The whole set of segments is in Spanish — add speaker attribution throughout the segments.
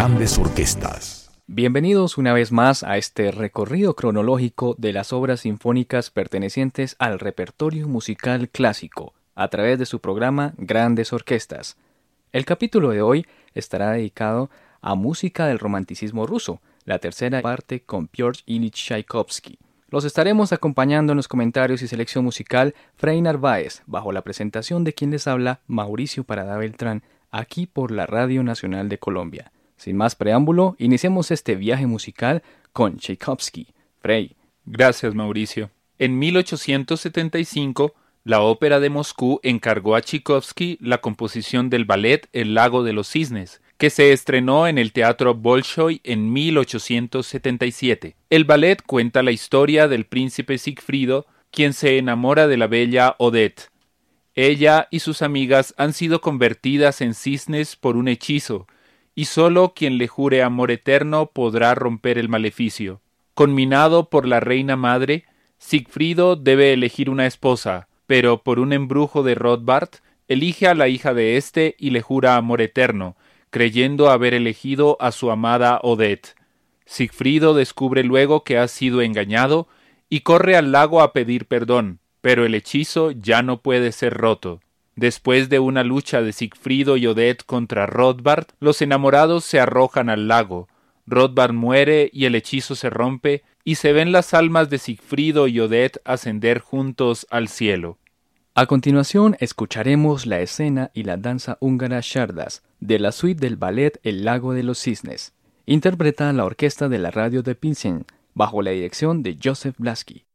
Speaker 1: grandes orquestas.
Speaker 2: Bienvenidos una vez más a este recorrido cronológico de las obras sinfónicas pertenecientes al repertorio musical clásico, a través de su programa Grandes Orquestas. El capítulo de hoy estará dedicado a música del romanticismo ruso, la tercera parte con Piotr Ilyich Tchaikovsky. Los estaremos acompañando en los comentarios y selección musical Frey Narváez, bajo la presentación de quien les habla Mauricio Parada Beltrán, aquí por la Radio Nacional de Colombia. Sin más preámbulo, iniciemos este viaje musical con Tchaikovsky. Frey.
Speaker 3: Gracias, Mauricio. En 1875, la Ópera de Moscú encargó a Tchaikovsky la composición del ballet El lago de los cisnes, que se estrenó en el Teatro Bolshoi en 1877. El ballet cuenta la historia del príncipe Sigfrido, quien se enamora de la bella Odette. Ella y sus amigas han sido convertidas en cisnes por un hechizo, y sólo quien le jure amor eterno podrá romper el maleficio. Conminado por la reina madre, Sigfrido debe elegir una esposa, pero por un embrujo de Rothbard, elige a la hija de éste y le jura amor eterno, creyendo haber elegido a su amada Odette. Sigfrido descubre luego que ha sido engañado y corre al lago a pedir perdón, pero el hechizo ya no puede ser roto. Después de una lucha de Sigfrido y Odette contra Rothbard, los enamorados se arrojan al lago. Rothbard muere y el hechizo se rompe, y se ven las almas de Sigfrido y Odette ascender juntos al cielo.
Speaker 2: A continuación escucharemos la escena y la danza húngara Shardas de la suite del ballet El lago de los cisnes. Interpreta la orquesta de la radio de Pinsen bajo la dirección de Joseph Blasky.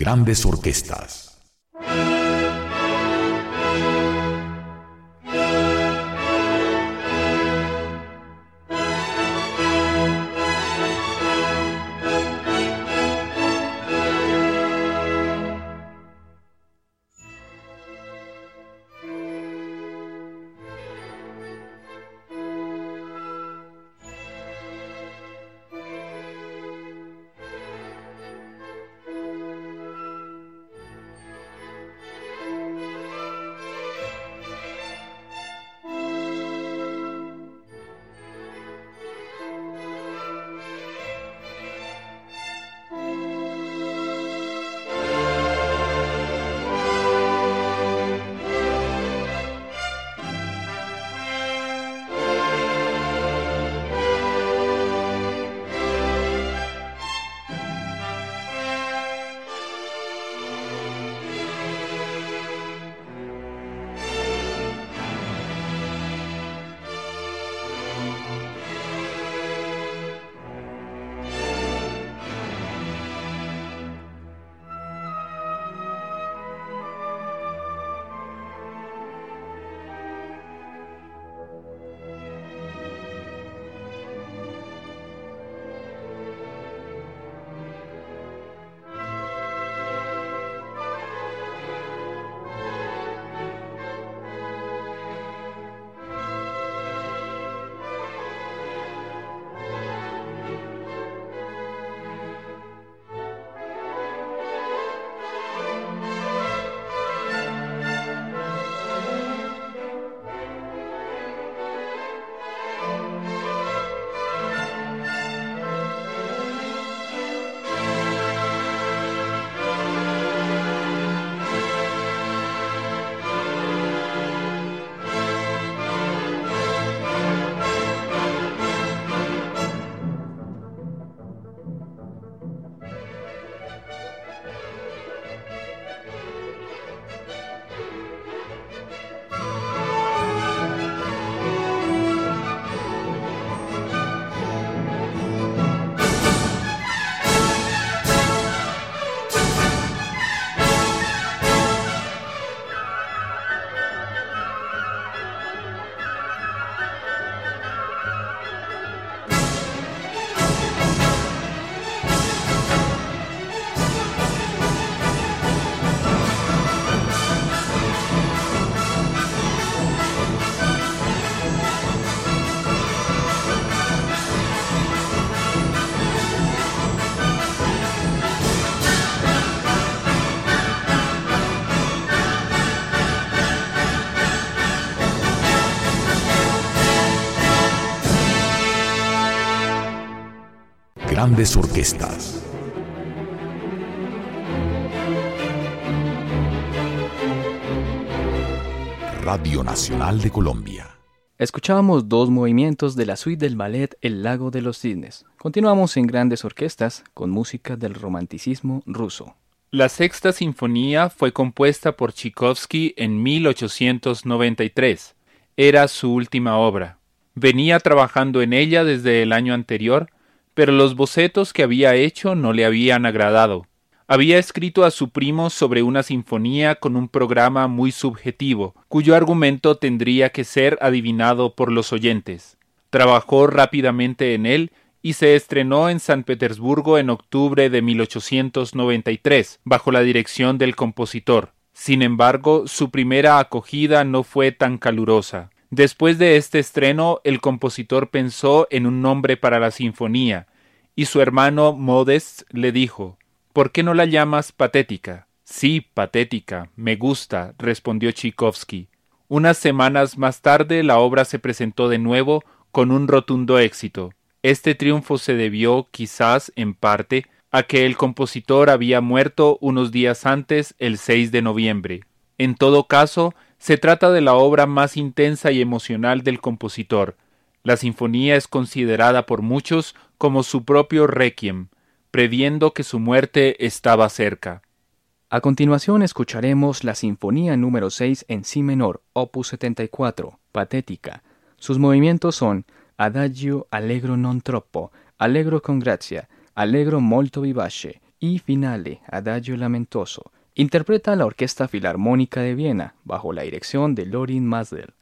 Speaker 1: Grandes orquestas. Grandes orquestas. Radio Nacional de Colombia.
Speaker 2: Escuchábamos dos movimientos de la suite del ballet El lago de los cisnes. Continuamos en grandes orquestas con música del romanticismo ruso.
Speaker 3: La sexta sinfonía fue compuesta por Tchaikovsky en 1893. Era su última obra. Venía trabajando en ella desde el año anterior pero los bocetos que había hecho no le habían agradado. Había escrito a su primo sobre una sinfonía con un programa muy subjetivo, cuyo argumento tendría que ser adivinado por los oyentes. Trabajó rápidamente en él y se estrenó en San Petersburgo en octubre de 1893, bajo la dirección del compositor. Sin embargo, su primera acogida no fue tan calurosa. Después de este estreno, el compositor pensó en un nombre para la sinfonía, y su hermano Modest le dijo ¿Por qué no la llamas patética? Sí, patética, me gusta, respondió Tchaikovsky. Unas semanas más tarde la obra se presentó de nuevo con un rotundo éxito. Este triunfo se debió, quizás, en parte, a que el compositor había muerto unos días antes, el 6 de noviembre. En todo caso, se trata de la obra más intensa y emocional del compositor. La sinfonía es considerada por muchos como su propio requiem, previendo que su muerte estaba cerca.
Speaker 2: A continuación escucharemos la Sinfonía número 6 en Si menor, opus 74, patética. Sus movimientos son Adagio allegro non troppo, allegro con gracia, allegro molto vivace y Finale, Adagio Lamentoso, interpreta la Orquesta Filarmónica de Viena bajo la dirección de Lorin Masdel.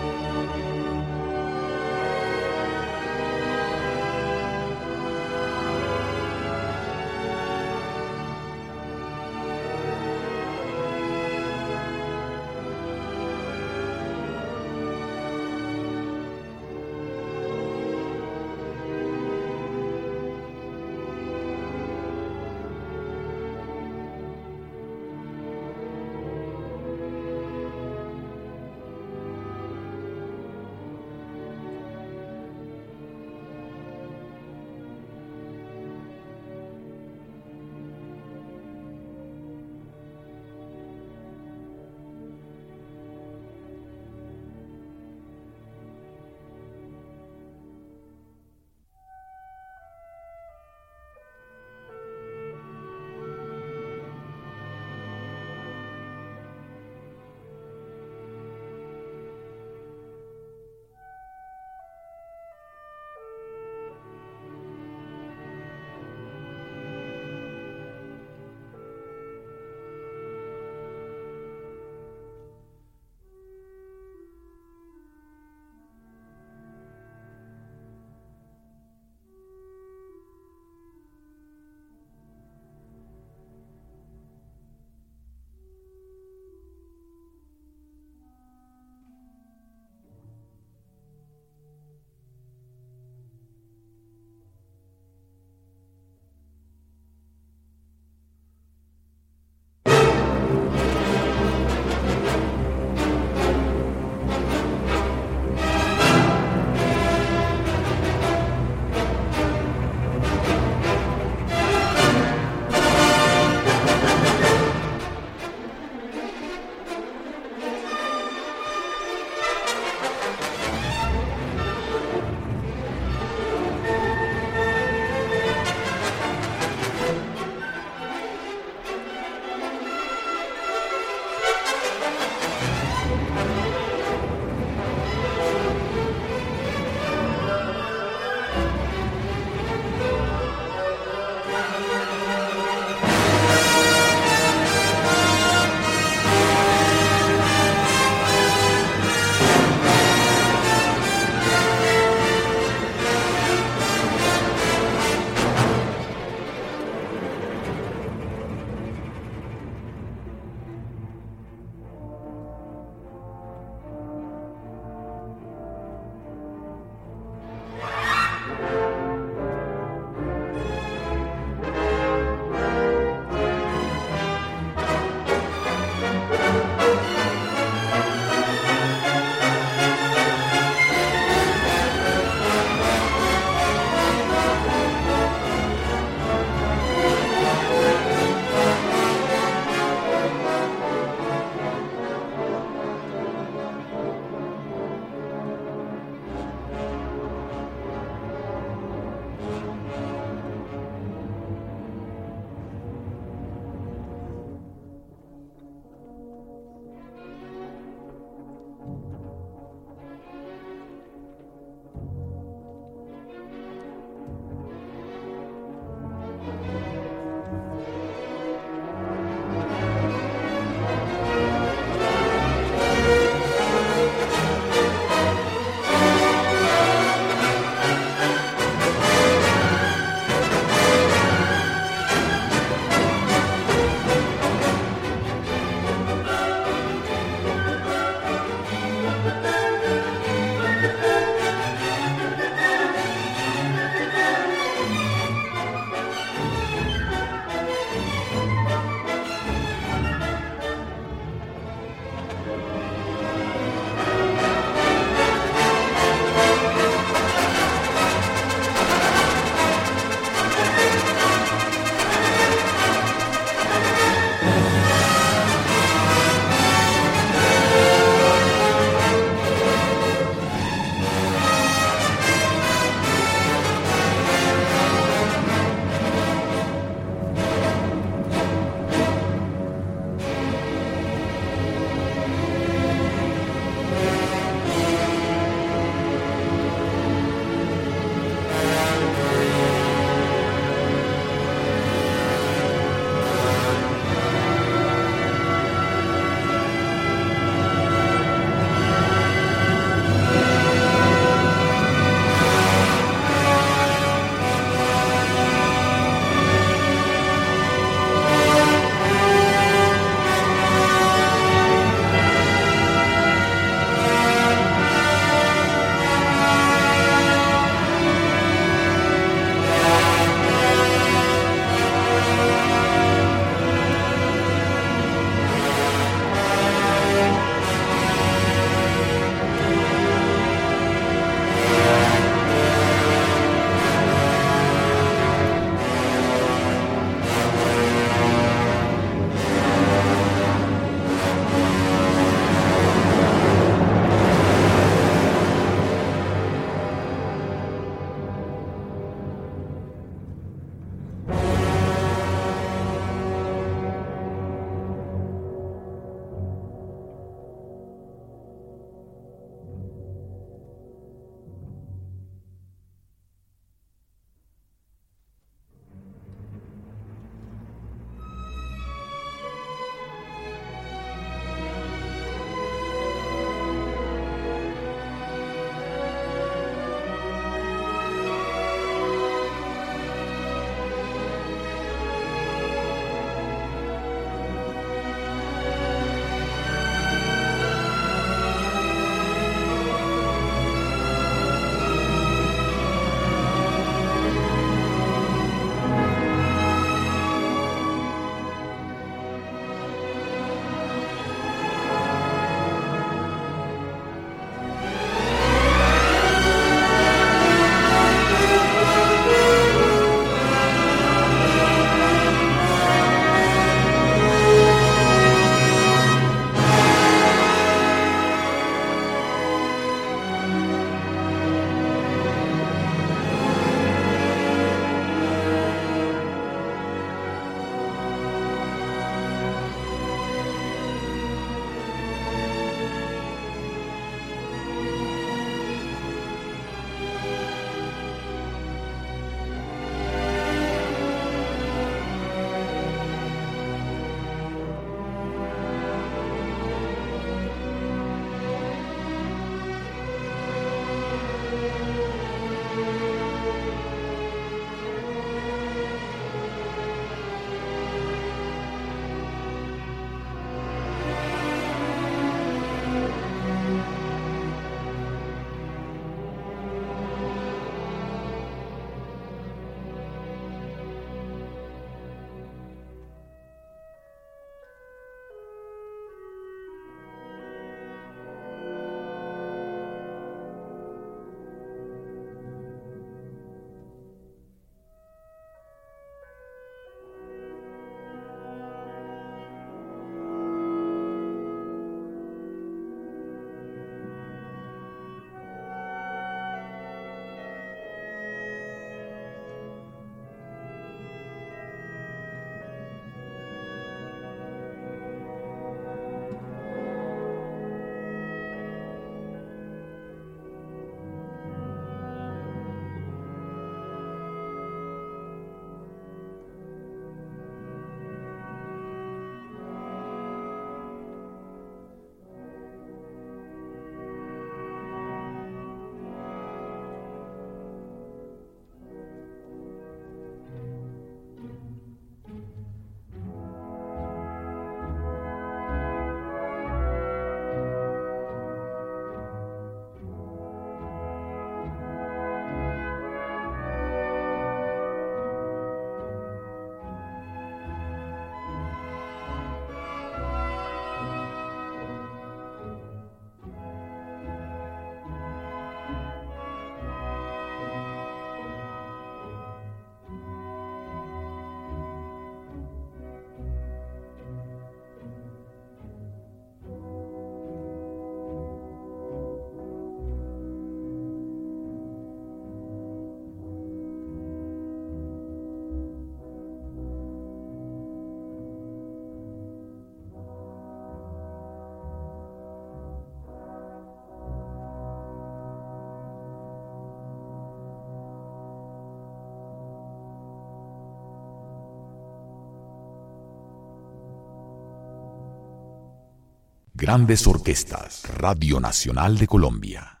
Speaker 1: Grandes Orquestas, Radio Nacional de Colombia.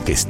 Speaker 1: Grandes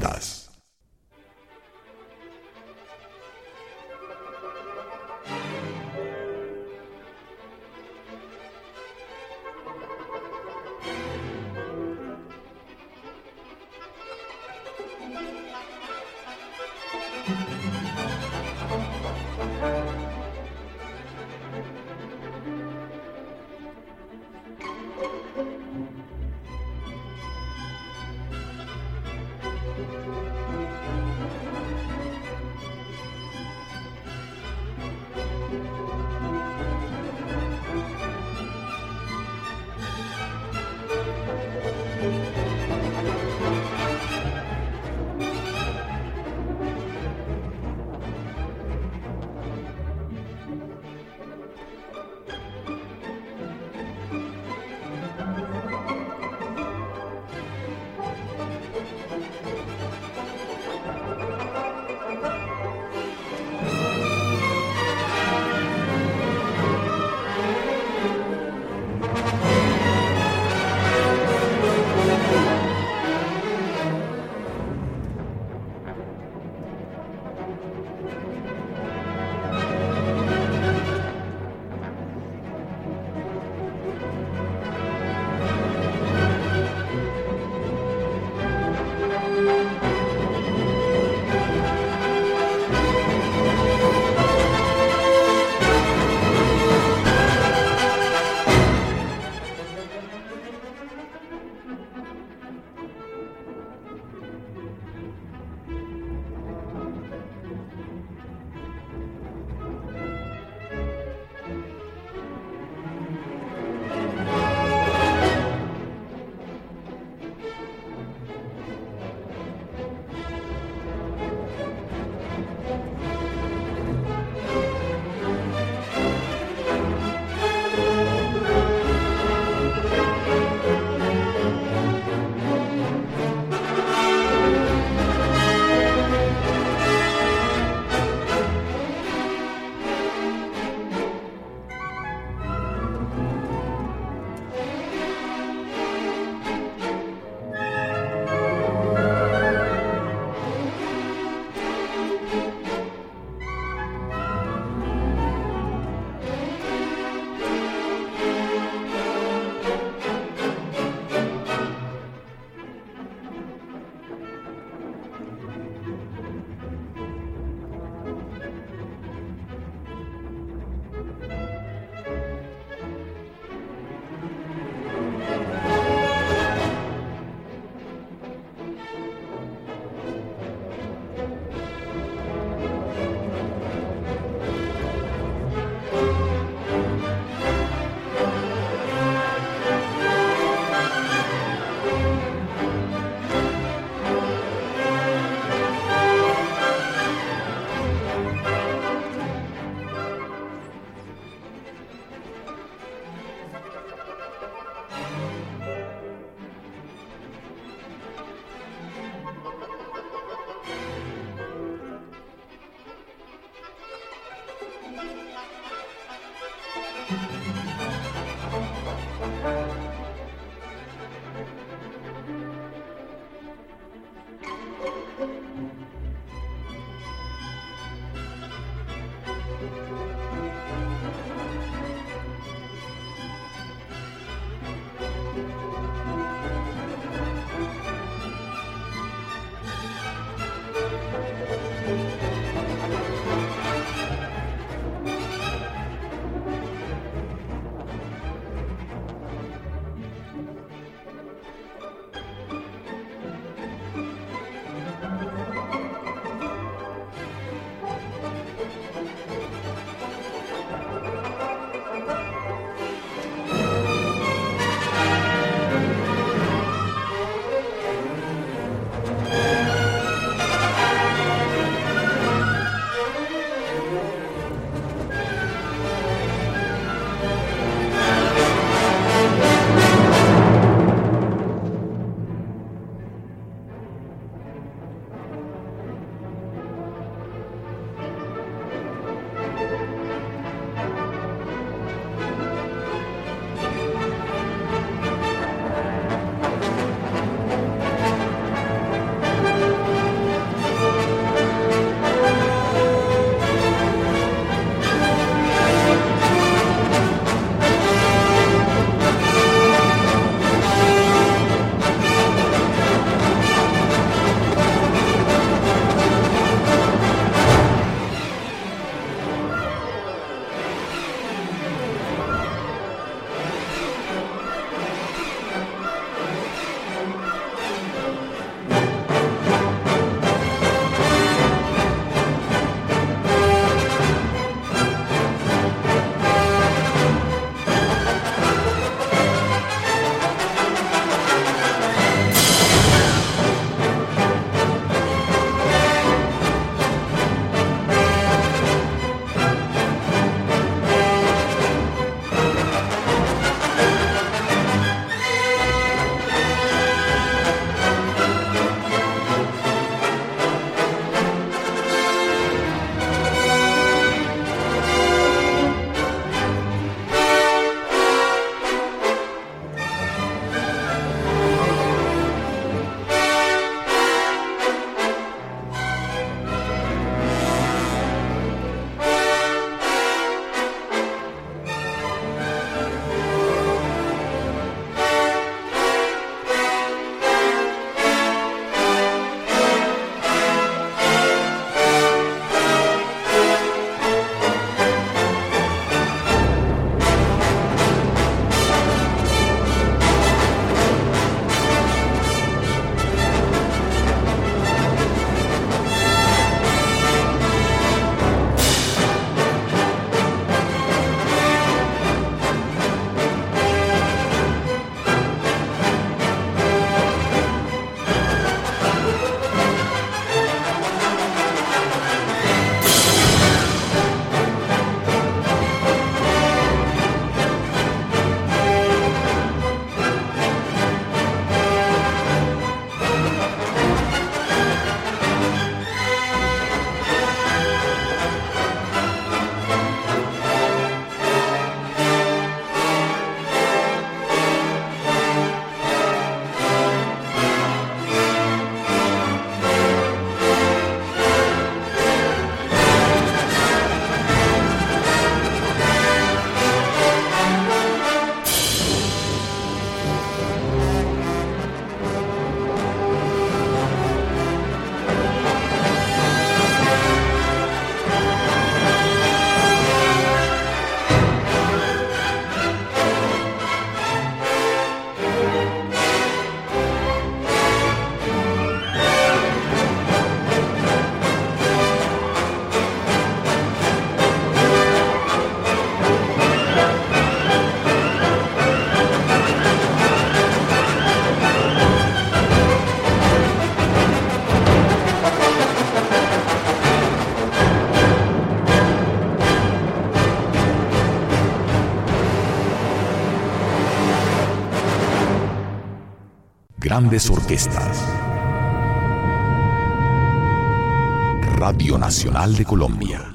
Speaker 1: Grandes orquestas. Radio Nacional de Colombia.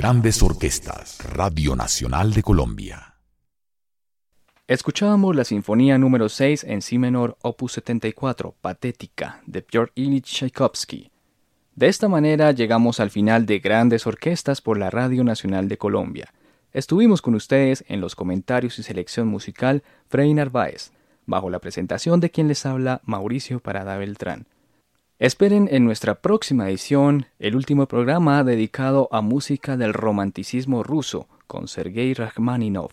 Speaker 1: Grandes Orquestas, Radio Nacional de Colombia.
Speaker 2: Escuchábamos la Sinfonía número 6 en Si menor, opus 74, Patética, de Piotr Ilyich Tchaikovsky. De esta manera llegamos al final de Grandes Orquestas por la Radio Nacional de Colombia. Estuvimos con ustedes en los comentarios y selección musical Frei Narváez, bajo la presentación de quien les habla Mauricio Parada Beltrán. Esperen en nuestra próxima edición el último programa dedicado a música del romanticismo ruso con Sergei Rachmaninov.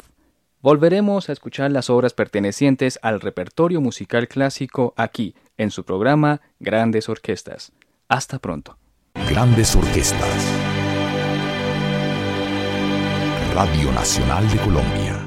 Speaker 2: Volveremos a escuchar las obras pertenecientes al repertorio musical clásico aquí, en su programa Grandes Orquestas. Hasta pronto.
Speaker 1: Grandes Orquestas. Radio Nacional de Colombia.